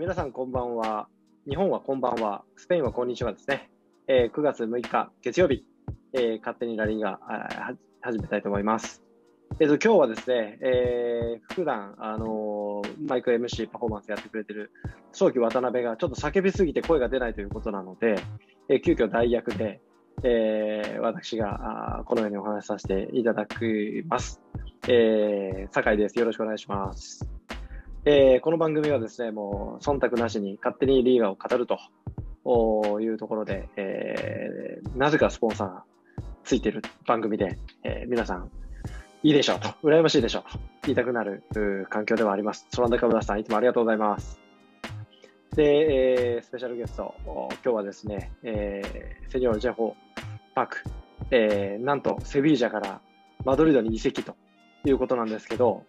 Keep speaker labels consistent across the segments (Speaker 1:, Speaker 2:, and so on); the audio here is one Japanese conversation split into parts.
Speaker 1: 皆さんこんばんは。日本はこんばんは。スペインはこんにちはですね。えー9月6日月曜日、えー勝手にラリーが始めたいと思います。えっ、と、今日はですね、えー普段、あのーマイク MC パフォーマンスやってくれてる早期渡辺がちょっと叫びすぎて声が出ないということなので、えー急遽代役で、えー私があこのようにお話しさせていただきます。えー酒井です。よろしくお願いします。えーこの番組はですね、もう忖度なしに勝手にリーガーを語るというところで、えーなぜかスポンサーついてる番組で、えー皆さん、いいでしょうと、羨ましいでしょうと言いたくなる環境ではあります。ソランダカブラさん、いつもありがとうございます。で、えースペシャルゲスト、今日はですね、えーセニョール・ジェホ・パーク、えーなんとセビージャからマドリードに移籍ということなんですけど、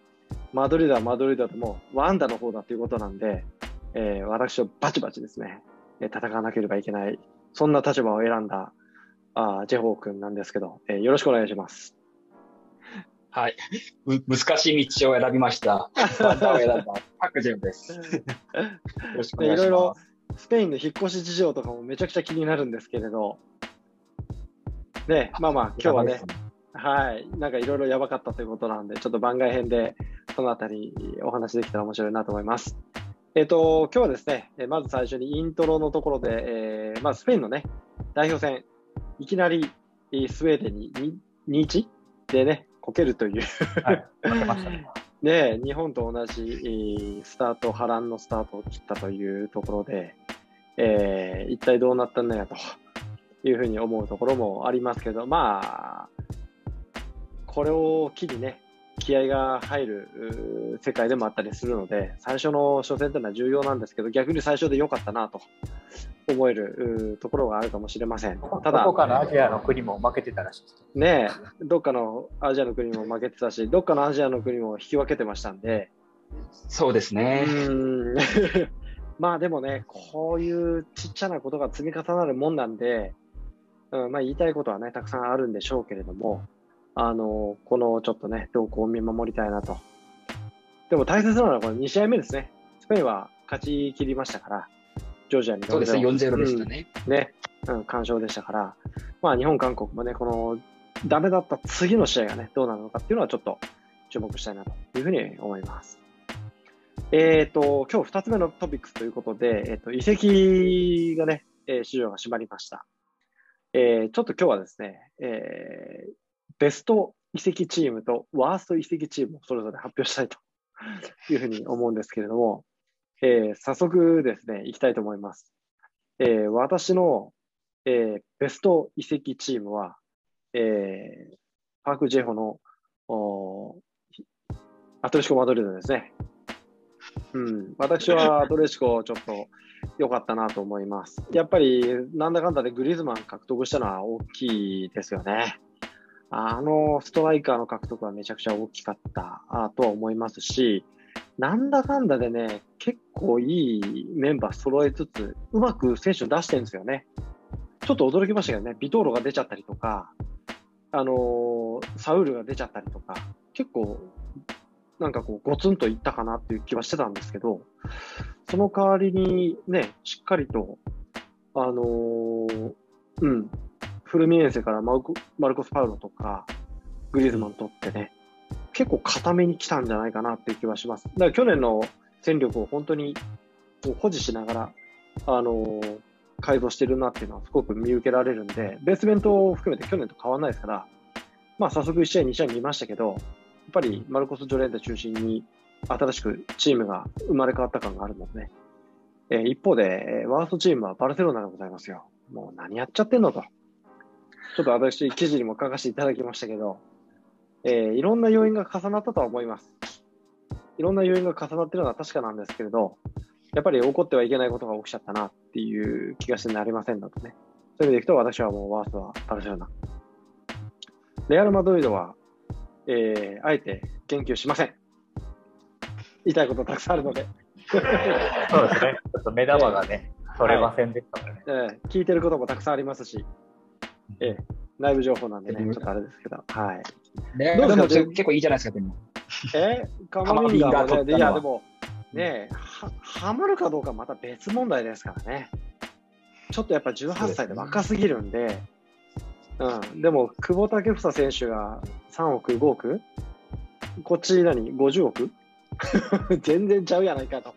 Speaker 1: マドリードはマドリードでもワンダの方だということなんで、えー私をバチバチですね、えー戦わなければいけない、そんな立場を選んだあージェホー君なんですけど、えーよろしくお願いします。
Speaker 2: はい。む難しい道を選びました。ワンダーを選んだパクジェムです。よろしくお願いし
Speaker 1: いろいろ
Speaker 2: ます。
Speaker 1: スペインの引っ越し事情とかもめちゃくちゃ気になるんですけれど、ね、まあまあ、今日はね、はい、なんかいろいろやばかったということなんで、ちょっと番外編でそのあたりお話できたら面白いなと思います。えっ、と、今日はですね、えーまず最初にイントロのところで、えーまあ、スペインのね、代表戦、いきなりえースウェーデンにに2-1でね、こけるという
Speaker 3: はい、負けましたね。
Speaker 1: ね、日本と同じえースタート、波乱のスタートを切ったというところで、えー一体どうなったんだよというふうに思うところもありますけど、まあ、これを機にね、気合が入る世界でもあったりするので、最初の初戦というのは重要なんですけど、逆に最初で良かったなと思えるところがあるかもしれません。ただ
Speaker 3: どこ、かのアジアの国も負けてたらしいです。
Speaker 1: ねえ、どっかのアジアの国も負けてたし、どっかのアジアの国も引き分けてましたんで、
Speaker 2: そうですね。
Speaker 1: まあでもね、こういうちっちゃなことが積み重なるもんなんで、うんまあ、言いたいことはね、たくさんあるんでしょうけれども、あのこのちょっとね、動向を見守りたいなと。でも大切なのはこの2試合目ですね。スペインは勝ち切りましたから、ジョージアに
Speaker 2: そうですね。4-0でしたね。
Speaker 1: うんね、うん、完勝でしたから、まあ日本、韓国もね、このダメだった次の試合がね、どうなるのかっていうのはちょっと注目したいなというふうに思います。えっ、と、今日2つ目のトピックスということで、えっ、と、移籍がね、えー市場が閉まりました。えーちょっと今日はですね、えーベスト移籍チームとワースト移籍チームをそれぞれ発表したいと いうふうに思うんですけれども、えー早速ですね、いきたいと思います。えー私の、えーベスト移籍チームは、えーパーク・ジェホのアトレシコ・マドリードですね。うん、私はアトレシコちょっと良かったなと思います。やっぱりなんだかんだでグリズマン獲得したのは大きいですよね。あのストライカーの獲得はめちゃくちゃ大きかったあとは思いますし、なんだかんだでね、結構いいメンバー揃えつつ、うまく選手を出してるんですよね。ちょっと驚きましたけどね、ビトーロが出ちゃったりとか、あのーサウルが出ちゃったりとか、結構、なんかこう、ゴツンといったかなっていう気はしてたんですけど、その代わりにね、しっかりと、あのーうん、フルミエンセからマルコマルコス・パウロとか、グリーズマン取ってね、結構固めに来たんじゃないかなっていう気はします。だから去年の戦力を本当に保持しながら、あのー改造してるなっていうのはすごく見受けられるんで、ベースメントを含めて去年と変わらないですから、まあ早速1試合、2試合見ましたけど、やっぱりマルコス・ジョレンタ中心に新しくチームが生まれ変わった感があるのでね。えー一方で、えーワーストチームはバルセロナでございますよ。もう何やっちゃってんのと。ちょっと私、記事にも書かせていただきましたけど、えーいろんな要因が重なったとは思います。いろんな要因が重なっているのは確かなんですけれど、やっぱり起こってはいけないことが起きちゃったなっていう気がしてなりませんのでね。そういう意味でいくと、私はもうワーストはバルセロナ。レアル・マドリードは、えーあえて言及しません。言いたいことたくさんあるので、
Speaker 3: そうですね。ちょっと目玉がね、取れませんでしたからね。
Speaker 1: えー聞いてることもたくさんありますし、えー内部情報なんでね、ちょっとあれですけど、はい。
Speaker 2: ね、
Speaker 1: どうですか？
Speaker 2: でも結構いいじゃないですか、でも。
Speaker 1: え？ーカマミンガもね、
Speaker 2: い
Speaker 1: や、でも、ねは、はまるかどうかまた別問題ですからね。ちょっとやっぱ18歳で若すぎるんで、うん、でも、久保建英選手が3億、5億？こっち何 ?50 億？全然ちゃうやないかと。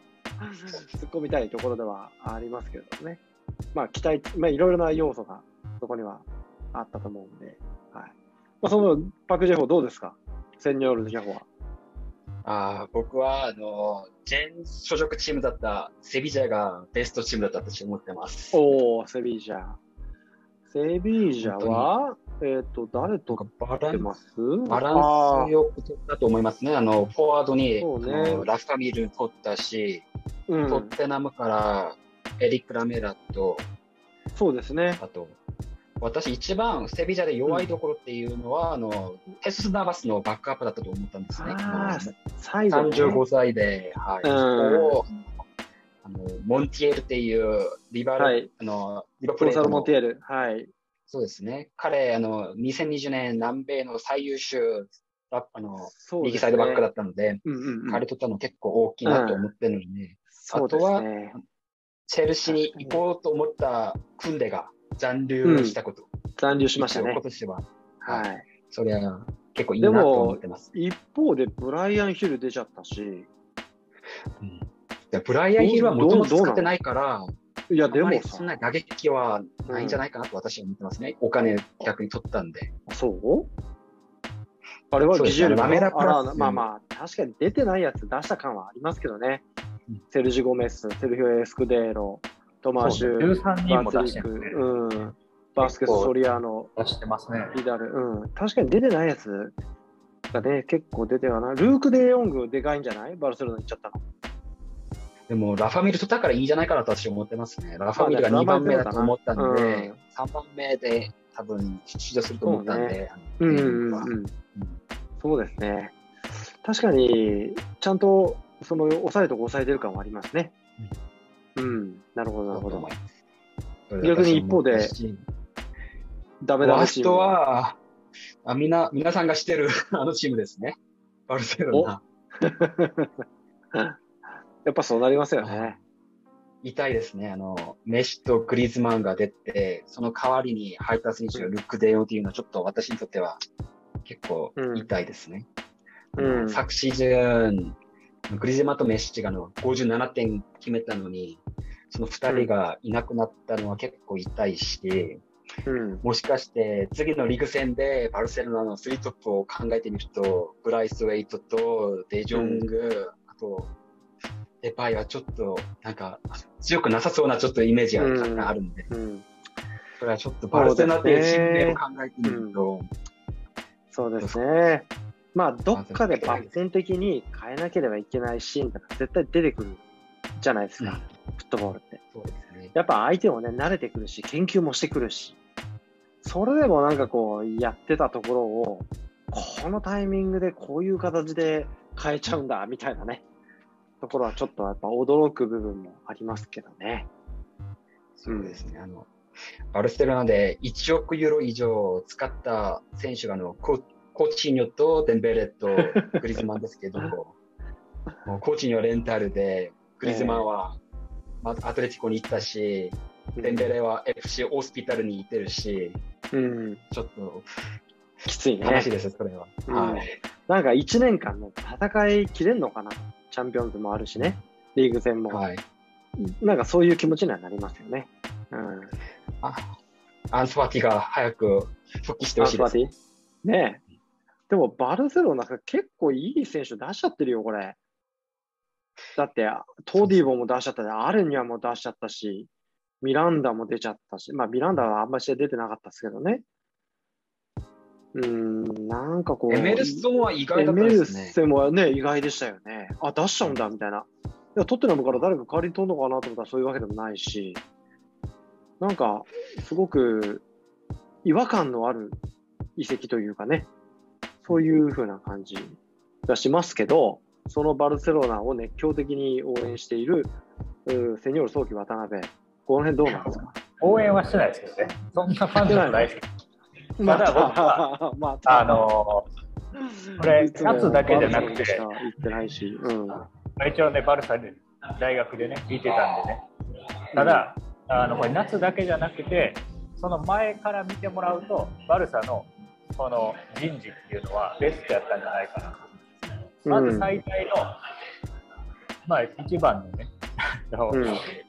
Speaker 1: 突っ込みたいところではありますけれどもね。まあ、期待、まあ、いろいろな要素がそこにはあったと思うんで、はい。まあ、そのパク・ジェホどうですか？センニョール・ジェホは。
Speaker 2: あ僕は、あの、前所属チームだったセビジャがベストチームだったと思ってます。
Speaker 1: おお、セビジャ。セビジャは、えっ、ー、と、誰と
Speaker 2: バランスバランスよく取ったと思いますね。あの、フォワードに、ね、ラファミル取ったし、うん、トッテナムからエリック・ラメラと、
Speaker 1: そうですね。
Speaker 2: あと、私一番セビジャで弱いところっていうのは、うん、あの、テス・ナバスのバックアップだったと思ったんですね。あ最後、ね、35歳で、はい。うん、あのモンティエルっていうリバル、はい、あの
Speaker 1: リバプレーモンティエル。はい。
Speaker 2: そうですね。彼、あの、2020年南米の最優秀あの、ね、右サイドバックだったので、うんうんうん、彼とったの結構大きいなと思ってるので、うん、あとは、ね、チェルシーに行こうと思ったクンデが残留したこと。うん、
Speaker 1: 残留しましたね。
Speaker 2: 今年は。はい。それは結構いいなと思ってます。
Speaker 1: 一方でブライアン・ヒル出ちゃったし。
Speaker 2: うん、ブライアン・ヒルはもともと使ってないから、
Speaker 1: いや、でも
Speaker 2: そんな打撃はないんじゃないかなと私は思ってますね。うん、お金逆に取ったんで。
Speaker 1: そう？あれはビジュアルラメラプラス。まあまあ、確かに出てないやつ出した感はありますけどね。うん、セルジ・ゴメス、セルヒオ・エスクデーロ、トマーシュ、
Speaker 3: 13人も出して
Speaker 1: る、ね、うん、バスケス・ソリアーノ、
Speaker 3: 出してますね。
Speaker 1: リダル、うん。確かに出てないやつがね、結構出てはな。ルーク・デ・ヨングでかいんじゃない？バルセロナ行っちゃったの。
Speaker 2: でも、ラファミル取ったからいいんじゃないかなと私は思ってますね。ラファミルが2番目だと思ったんで、うん、3番目で多分出場すると思ったんで、
Speaker 1: そうね、うんうんうん、そうですね。確かに、ちゃんとその抑えるとこ抑えてる感はありますね。うん、うん、なるほど、なるほど。逆に一方で、ダメだ
Speaker 2: チーム。は、あみな、皆さんが知ってる あのチームですね。バルセロナ。
Speaker 1: やっぱそうなりますよね。
Speaker 2: 痛いですね。あの、メッシとグリーズマンが出て、その代わりに入った選手がルック・デヨっていうのはちょっと私にとっては結構痛いですね。うん、昨シーズン、グリーズマンとメッシがの57点決めたのに、その2人がいなくなったのは結構痛いし、うん、もしかして次のリーグ戦でバルセロナの3トップを考えてみると、ブライス・ウェイトとデジョング、うん、あとデパイはちょっと、なんか、強くなさそうなちょっとイメージがあるんで、うん、それはちょっとバルセロナっていうチームを考えてみると、
Speaker 1: そうですね。まあ、どっかで抜本的に変えなければいけないシーンとか絶対出てくるじゃないですか、うん、フットボールって。そうですね。やっぱ相手もね、慣れてくるし、研究もしてくるし、それでもなんかこう、やってたところを、このタイミングでこういう形で変えちゃうんだ、みたいなね。ところはちょっとやっぱ驚く部分もありますけどね。
Speaker 2: そうですね。あの、バルセロナで1億ユーロ以上使った選手があのココーチーニョとデンベレと グリズマンですけど、コーチーニョレンタルで、グリズマンは、まあ、アトレティコに行ったし、デンベレは FC オースピタルに行ってるし、うん、ちょっと
Speaker 1: きついね。
Speaker 2: 話です、それは。
Speaker 1: うん、はい。なんか1年間の戦いきれんのかな？チャンピオンズもあるしね、リーグ戦も。はい、なんかそういう気持ちにはなりますよね。うん、
Speaker 2: あアンスパティが早く復帰してほしいです。
Speaker 1: ねでもバルセロナ結構いい選手出しちゃってるよ、これ。だって、トーディーボも出しちゃったし、アレニアも出しちゃったし、ミランダも出ちゃったし、まあミランダはあんまり出てなかったですけどね。うん、なんかこう。
Speaker 2: エメルスは意外だったですね。エメル
Speaker 1: スもね、意外でしたよね。あ、出しちゃうんだ、みたいな。いや、トッテナムから誰か代わりに取るのかなと思ったらそういうわけでもないし、なんか、すごく違和感のある遺跡というかね、そういう風な感じがしますけど、そのバルセロナを熱狂的に応援しているセニョール早期渡辺、この辺どうなんですか？
Speaker 3: 応援はしてないですけどね。そんなファンではないですけど。まだ僕は、まあ、あのこれ、勝つだけじゃなくて、
Speaker 1: 言ってないし、うん、
Speaker 3: 一応ね、バルサで大学でね、聞いてたんでね。ただ、あのこれ夏だけじゃなくて、その前から見てもらうと、バルサのこの人事っていうのはベストやったんじゃないかなと。まず最大の、まあ一番のね、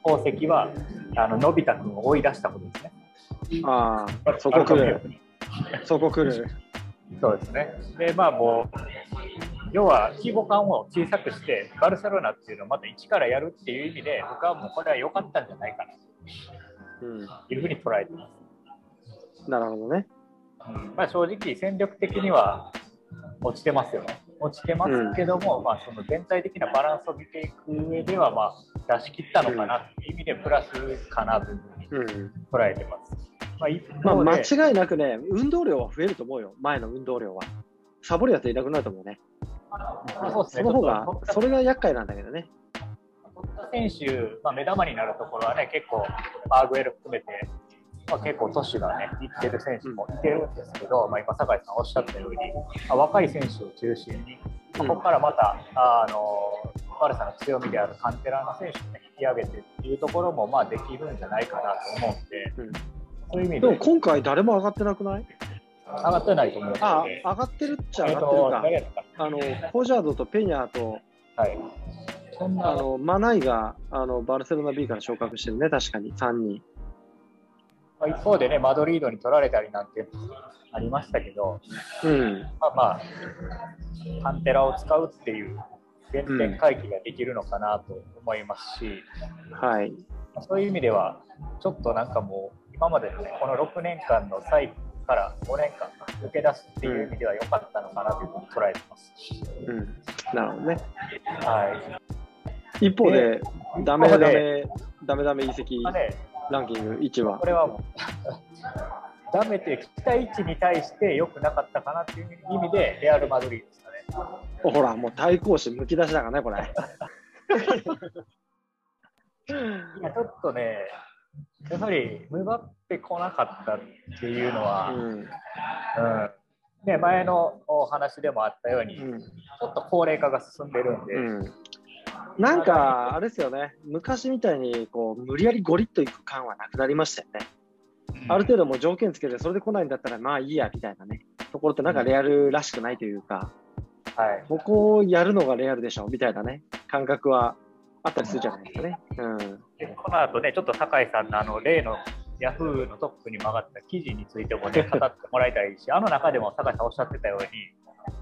Speaker 3: 功績は、あの、のび太くんを追い出したことですね。
Speaker 1: ああ、そこ来る。そこ来る。
Speaker 3: そうですね。で、まあもう、要は規模感を小さくして、バルセロナっていうのをまた一からやるっていう意味で、僕はもうこれは良かったんじゃないかなというふうに捉えてます。
Speaker 1: うん、なるほどね。
Speaker 3: うんまあ、正直、戦力的には落ちてますよね。落ちてますけども、うん、まあ、その全体的なバランスを見ていく上では、まあ、出し切ったのかなっていう意味で、プラスかなというふうに捉えてます。
Speaker 1: まあ、まあ、間違いなくね、運動量は増えると思うよ、前の運動量は。サボるやついなくなると思うね。そうですね、その方が、それが厄介なんだけどね。
Speaker 3: 選手、まあ、目玉になるところはね、結構、アーグエル含めて、まあ、結構、年がね、いってる選手もいてるんですけど、まあ、今、酒井さんおっしゃったように、まあ、若い選手を中心に、まあ、ここからまた、あのバルサの強みであるカンテラの選手を、ね、引き上げてっていうところも、まあ、できるんじゃないかなと思うんで、うん、
Speaker 1: そういう意味で。でも今回、誰も上がってなくない？
Speaker 3: 上がってないと思う
Speaker 1: あ上がってるっちゃ上がってるか。あのコジャードとペニャーと、はい、そんなあのマナイがあのバルセロナ B から昇格してるね、確かに。3人。
Speaker 3: 一方でね、マドリードに取られたりなんてありましたけど、うん、まあまあ、カンテラを使うっていう原点回帰ができるのかなと思いますし、うん、はい、そういう意味では、ちょっとなんかもう、今までのね、この6年間のサイから5年間抜け出すっていう意味では良かったのかなというふうに捉えてます。
Speaker 1: うん、なるほどね。はい。一方で、ダメダメ、ダメダメ移籍ランキング1は。
Speaker 3: これはもう ダメって期待値に対して良くなかったかなっていう意味で、レアル・マドリーですかね。
Speaker 1: ほら、もう対抗心むき出しだからね、これ。
Speaker 3: いや、ちょっとね、やはりムバッペ来なかったっていうのは、うん、うん、ね、前のお話でもあったように、うん、ちょっと高齢化が進んでるんで。うん
Speaker 1: なんか、あれですよね、昔みたいにこう無理やりゴリッといく感はなくなりましたよね。うん、ある程度も条件つけて、それで来ないんだったら、まあいいやみたいなね、ところってなんかレアルらしくないというか、うん、はい、ここをやるのがレアルでしょみたいなね、感覚はあったりするじゃないですかね。うん、
Speaker 3: でこの後ね、ちょっと酒井さんのあの例のヤフーのトップに曲がった記事についてもね、語ってもらいたいし、あの中でも酒井さんおっしゃってたように、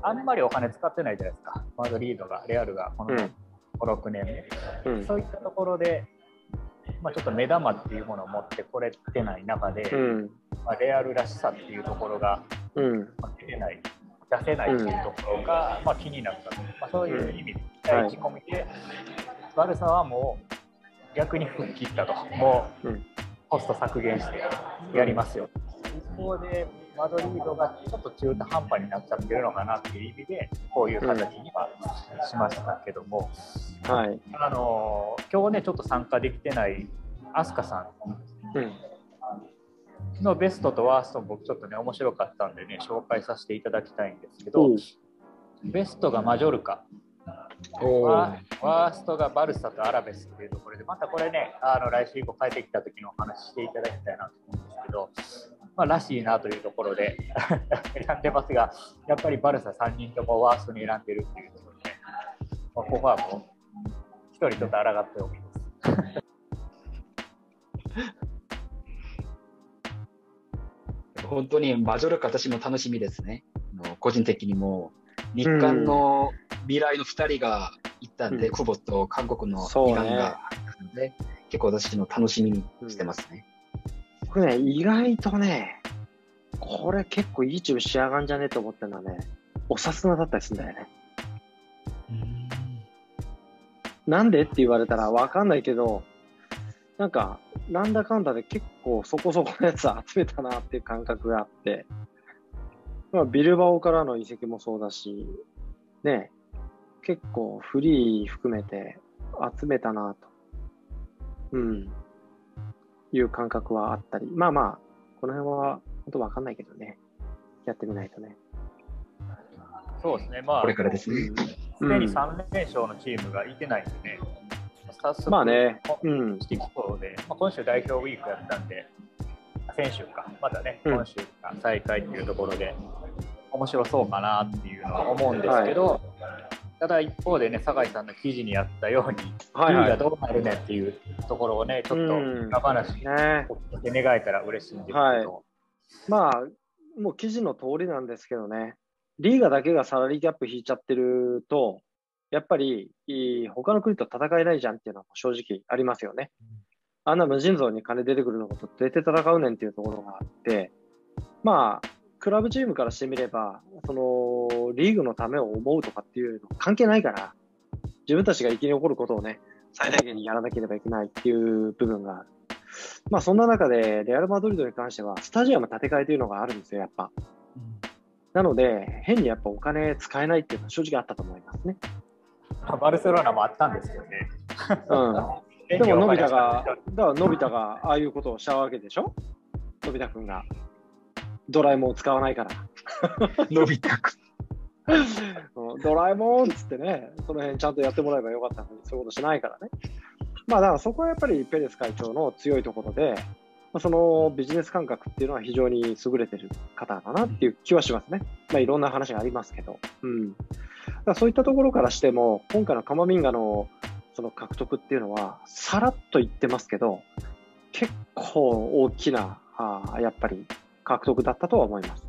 Speaker 3: あんまりお金使ってないじゃないですか、マドリードが、レアルが、この5、うん、6年。目、うん、そういったところで、まあ、ちょっと目玉っていうものを持ってこれてない中で、うん、まあ、レアルらしさっていうところが、まあ、出れない、出せないっていうところが、まあ、気になった。と、まあ、そういう意味で、期待値込みで、バルサはもう逆に吹っ切ったと、もうコスト削減してやりますよ。一方で、マドリードがちょっと中途半端になっちゃってるのかなっていう意味で、こういう形にはしましたけども、うん、はい、あの今日ね、ちょっと参加できてない飛鳥さん。のベストとワースト、僕ちょっとね、面白かったんでね、紹介させていただきたいんですけど、ベストがマジョルカ、ワーストがバルサとアラベスっていうところで、またこれね、あの来週以降帰ってきた時のお話していただきたいなと思うんですけど、まあ、らしいなというところで 選んでますが、やっぱりバルサ3人ともワーストに選んでるっていうところで、まあ、ここはもう、1人ちょっと抗っておきます。
Speaker 2: 本当にマジョルカ私も楽しみですね。個人的にも日韓の未来の2人が行ったんで、うん、久保と韓国のイランが、ね、結構私の楽しみにしてますね。
Speaker 1: 僕、ね、意外とね、これ結構いいチーム仕上がんじゃねえと思ってるのはね、おさすがだったりするんだよね。なんでって言われたらわかんないけど、なんか、なんだかんだで結構そこそこのやつ集めたなっていう感覚があって、まあ、ビルバオからの移籍もそうだし、ね、結構フリー含めて集めたなと、うん、いう感覚はあったり、まあまあ、この辺は本当わかんないけどね、やってみないとね。
Speaker 3: そうですね、まあ、
Speaker 2: これからですね。
Speaker 3: すでに3連勝のチームがいてないんでね、
Speaker 1: 早速、まあね、うん、
Speaker 3: してきそうで、まあ、今週代表ウィークやったんで、先週か、またね、今週が再開っていうところで、面白そうかなっていうのは思うんですけど、はい、ただ一方でね、酒井さんの記事にあったように、はいはい、がどうなるねっていうところをね、ちょっと裏話にね、願えたら嬉しいんですけど、はい、
Speaker 1: まあ、もう記事の通りなんですけどね、リーガだけがサラリーキャップ引いちゃってると、やっぱり他の国と戦えないじゃんっていうのは正直ありますよね。あんな無尽蔵に金出てくるのこと出て戦うねんっていうところがあって、まあ、クラブチームからしてみれば、そのリーグのためを思うとかっていうの関係ないから、自分たちが生き残ることをね、最大限にやらなければいけないっていう部分がある。まあそんな中で、レアル・マドリードに関しては、スタジアム建て替えというのがあるんですよ、やっぱ。なので、変にやっぱお金使えないっていうのは正直あったと思いますね。
Speaker 3: バルセロナもあったんですよね。
Speaker 1: うん。でも、のび太が、だからのび太がああいうことをしたわけでしょ？のび太くんが。ドラえもんを使わないから。
Speaker 2: のび太くん。
Speaker 1: ドラえもんっつってね、その辺ちゃんとやってもらえばよかったのに、そういうことしないからね。まあ、だからそこはやっぱりペレス会長の強いところで、そのビジネス感覚っていうのは非常に優れてる方だなっていう気はしますね。まあ、いろんな話がありますけど。うん。だそういったところからしても、今回のカマミンガのその獲得っていうのは、さらっと言ってますけど、結構大きな、あやっぱり獲得だったとは思います。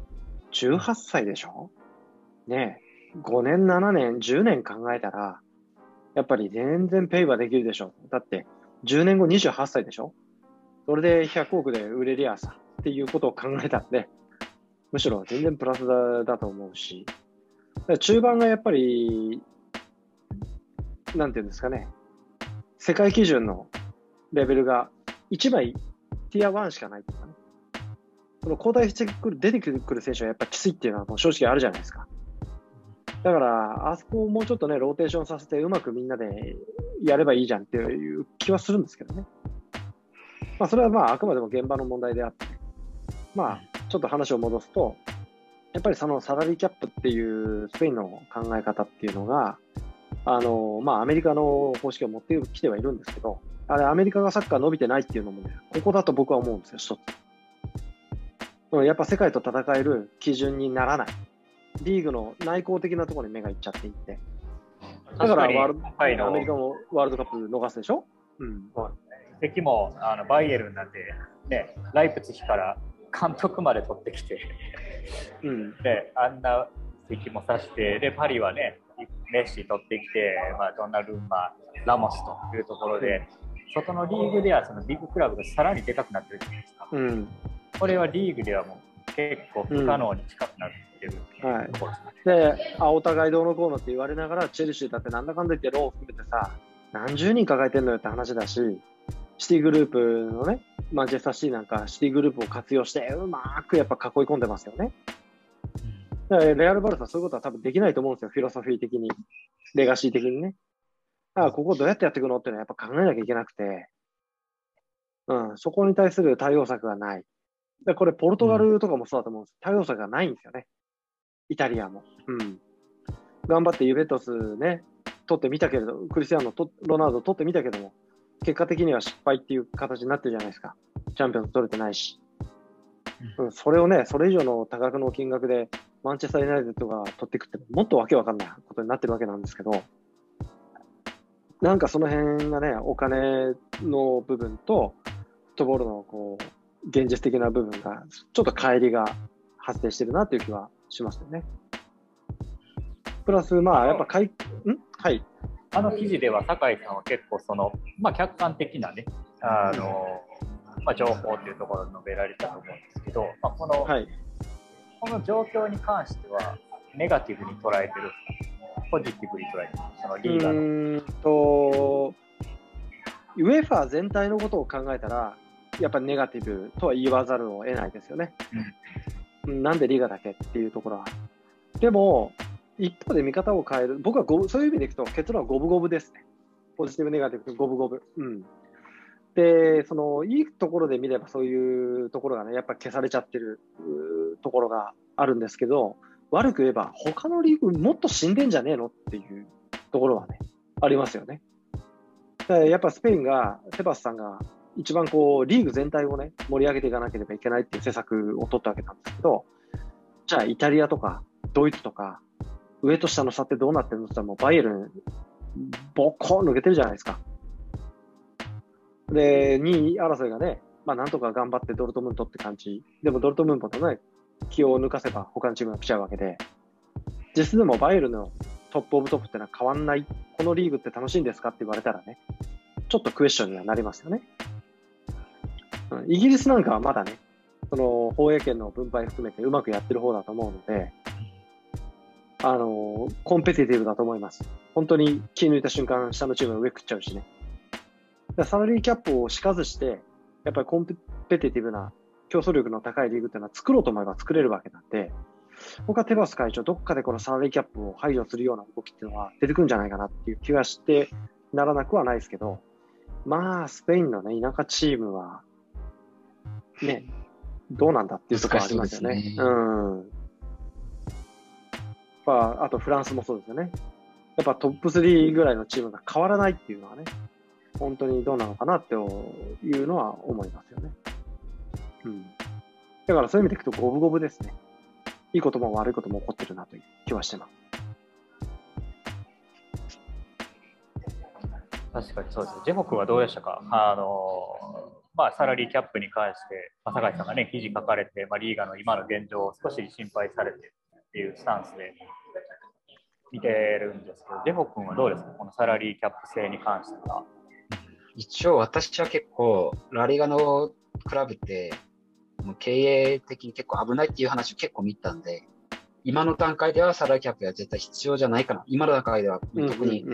Speaker 1: 18歳でしょ？ねえ、5年、7年、10年考えたら、やっぱり全然ペイはできるでしょ。だって、10年後28歳でしょ？それで100億で売れりゃさ、っていうことを考えたんで、むしろ全然プラスだだと思うし、中盤がやっぱり、なんていうんですかね、世界基準のレベルが1枚ティア1しかないっていうかね、その交代してくる、出てくる選手はやっぱきついっていうのはもう正直あるじゃないですか。だから、あそこをもうちょっとね、ローテーションさせて、うまくみんなでやればいいじゃんっていう気はするんですけどね。まあ、それはまあ、あくまでも現場の問題であって、まあ、ちょっと話を戻すと、やっぱりそのサラリーキャップっていうスペインの考え方っていうのが、あの、まあ、アメリカの方式を持ってきてはいるんですけど、あれ、アメリカがサッカー伸びてないっていうのもね、ここだと僕は思うんですよ、一つ。やっぱ世界と戦える基準にならない。リーグの内向的なところに目がいっちゃっていって。だからワールド、アメリカもワールドカップ逃すでしょ？うん。
Speaker 3: 敵もあのバイエルンなんて、ね、ライプツヒから監督まで取ってきて、うん、であんな敵もさして、でパリはね、メッシ取ってきて、まあ、ドナルンマ、ラモスというところで、外のリーグではそのビッグクラブがさらにでかくなってるじゃないですか。うん、これはリーグではもう結構不可能に近くなってるっていうところですね。
Speaker 1: はい、であお互いどうのこうのって言われながら、チェルシーだってなんだかんだ言ってローを含めてさ、何十人抱えてんのよって話だし、シティグループのね、マンチェスターシティなんかシティグループを活用して、うまくやっぱ囲い込んでますよね。だからレアル・バルサはそういうことは多分できないと思うんですよ、フィロソフィー的に、レガシー的にね。だからここどうやってやっていくのっていうのはやっぱ考えなきゃいけなくて、うん、そこに対する対応策がない。でこれ、ポルトガルとかもそうだと思うんです。対応策がないんですよね。イタリアも。うん。頑張ってユベントスね、取ってみたけれど、クリスティアーノと、ロナウド取ってみたけども、結果的には失敗っていう形になってるじゃないですか。チャンピオン取れてないし。うん、それをね、それ以上の多額の金額でマンチェスター・ユナイテッドが取っていくって、もっとわけわかんないことになってるわけなんですけど、なんかその辺がね、お金の部分と、フットボールのこう現実的な部分が、ちょっと乖離が発生してるなっていう気はしますよね。プラス、まあ、やっぱかい、ん？はい。
Speaker 3: あの記事では酒井さんは結構その、まあ、客観的なねあの、まあ、情報っていうところを述べられたと思うんですけど、まあ、この、はい、この状況に関してはネガティブに捉えてるポジティブに捉えてるそのリーダーの。うんと
Speaker 1: ウェファー全体のことを考えたらやっぱりネガティブとは言わざるを得ないですよね。うん、なんでリーガだけっていうところは。でも、一方で見方を変える。僕はゴそういう意味でいくと結論は五分五分ですね。ポジティブ、ネガティブ、五分五分。うん。で、その、いいところで見ればそういうところがね、やっぱ消されちゃってるところがあるんですけど、悪く言えば、他のリーグもっと死んでんじゃねえのっていうところはね、ありますよね。やっぱスペインが、テバスさんが一番こうリーグ全体をね、盛り上げていかなければいけないっていう施策を取ったわけなんですけど、じゃあイタリアとかドイツとか、上と下の差ってどうなってるのって言ったらもうバイエルン、ボッコン抜けてるじゃないですか。で、2位争いがね、まあなんとか頑張ってドルトムントって感じ。でもドルトムントとね、気を抜かせば他のチームが来ちゃうわけで、実質でもバイエルンの top of top ってのは変わんない。このリーグって楽しいんですかって言われたらね、ちょっとクエスチョンにはなりますよね。イギリスなんかはまだね、その放映権の分配含めてうまくやってる方だと思うので、あの、 competitive だと思います。本当に気抜いた瞬間、下のチームが上食っちゃうしね。サラリーキャップを敷かずして、やっぱりコンペティティブな競争力の高いリーグっていうのは作ろうと思えば作れるわけなんで、僕はテバス会長、どっかでこのサラリーキャップを排除するような動きっていうのは出てくるんじゃないかなっていう気がしてならなくはないですけど、まあ、スペインのね、田舎チームは、ね、どうなんだっていうところありますよね。うねうん。まあ、あとフランスもそうですよね。やっぱトップ3ぐらいのチームが変わらないっていうのはね、本当にどうなのかなっていうのは思いますよね。うん。だからそういう意味でいくと五分五分ですね。いいことも悪いことも起こってるなという気はしてます。
Speaker 3: 確かにそうです。ジェホ君はどうでしたか？あの、まあ、サラリーキャップに関して、まあ、酒井さんがね、記事書かれて、まあ、リーガの今の現状を少し心配されてっていうスタンスで見てるんですけど、ジェホ君はどうですか？このサラリーキャップ制に関しては。
Speaker 2: 一応私は結構、ラリガのクラブって、もう経営的に結構危ないっていう話を結構見たんで、今の段階ではサラリーキャップは絶対必要じゃないかな。今の段階では特に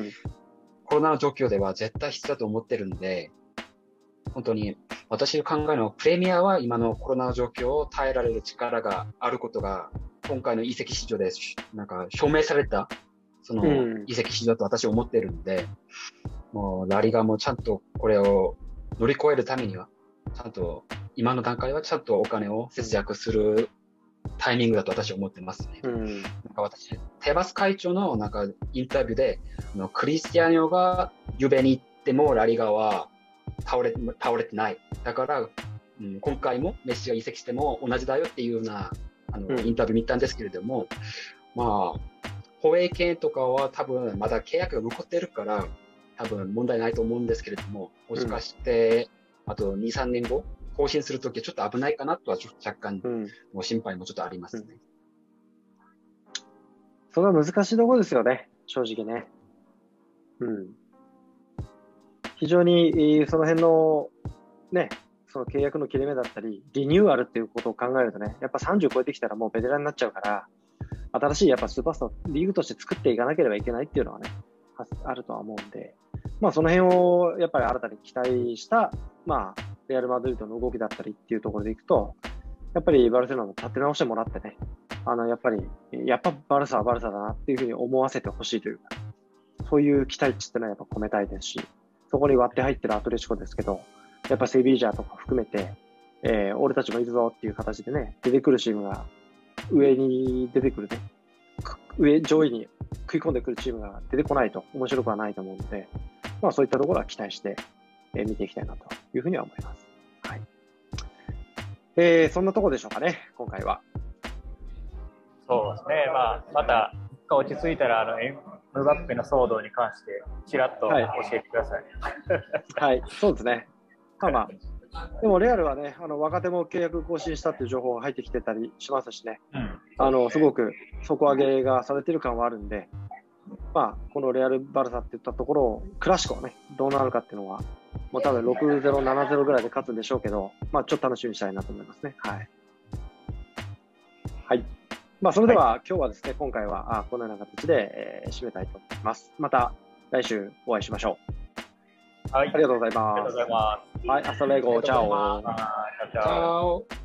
Speaker 2: コロナの状況では絶対必要だと思ってるんで、本当に私の考えのプレミアは今のコロナの状況を耐えられる力があることが今回の移籍市場でなんか証明されたその移籍市場と私は思ってるんで、もうラリガもちゃんとこれを乗り越えるためには、ちゃんと今の段階はちゃんとお金を節約するタイミングだと私は思ってますね。うん、なんか私、テバス会長のなんかインタビューで、のクリスティアニョがゆべに行ってもラリガは倒れ倒れてない。だから、うん、今回もメッシが移籍しても同じだよっていうようなあの、インタビュー見たんですけれども、まあ、放映権とかは多分まだ契約が残ってるから、多分問題ないと思うんですけれども、もしかして、あと2、3年後、更新するときはちょっと危ないかなとは若干、もう心配もちょっとありますね。うん、
Speaker 1: それは難しいところですよね、正直ね。うん。非常に、その辺の、ね、その契約の切れ目だったり、リニューアルっていうことを考えるとね、やっぱ30超えてきたらもうベテランになっちゃうから、新しいやっぱスーパースターリーグとして作っていかなければいけないっていうのはね、あるとは思うんで、まあその辺をやっぱり新たに期待した、まあ、レアル・マドリードの動きだったりっていうところでいくと、やっぱりバルセロナも立て直してもらってね、あの、やっぱり、やっぱバルサはバルサだなっていうふうに思わせてほしいというか、そういう期待値ってのはやっぱ込めたいですし、そこに割って入ってるアトレチコですけど、やっぱセビージャーとか含めて、えー、俺たちもいるぞっていう形でね、出てくるチームが上に出てくるね、上、上位に食い込んでくるチームが出てこないと面白くはないと思うので、まあそういったところは期待して、えー、見ていきたいなというふうには思います。はい。えー、そんなところでしょうかね、今回は。
Speaker 3: そうですね、まあ、また、落ち着いたら、あの、エムバッペの騒動に関して、ちらっと教えてください。
Speaker 1: はい、はい、そうですね。まあまあ、でもレアルはね、あの若手も契約更新したっていう情報が入ってきてたりしますしね、うん、あのすごく底上げがされてる感はあるんで、まあ、このレアル・バルサっていったところを、クラシコはね、どうなるかっていうのは、もう多分6-0、7-0ぐらいで勝つんでしょうけど、まあ、ちょっと楽しみにしたいなと思いますね。はい。はい。まあ、それでは、はい、今日はですね、今回はあこのような形で、えー、締めたいと思います。また来週お会いしましょう。はい。ありがとうございます。ありがとうございます。はい、アストレゴ、チャオ。チャオ。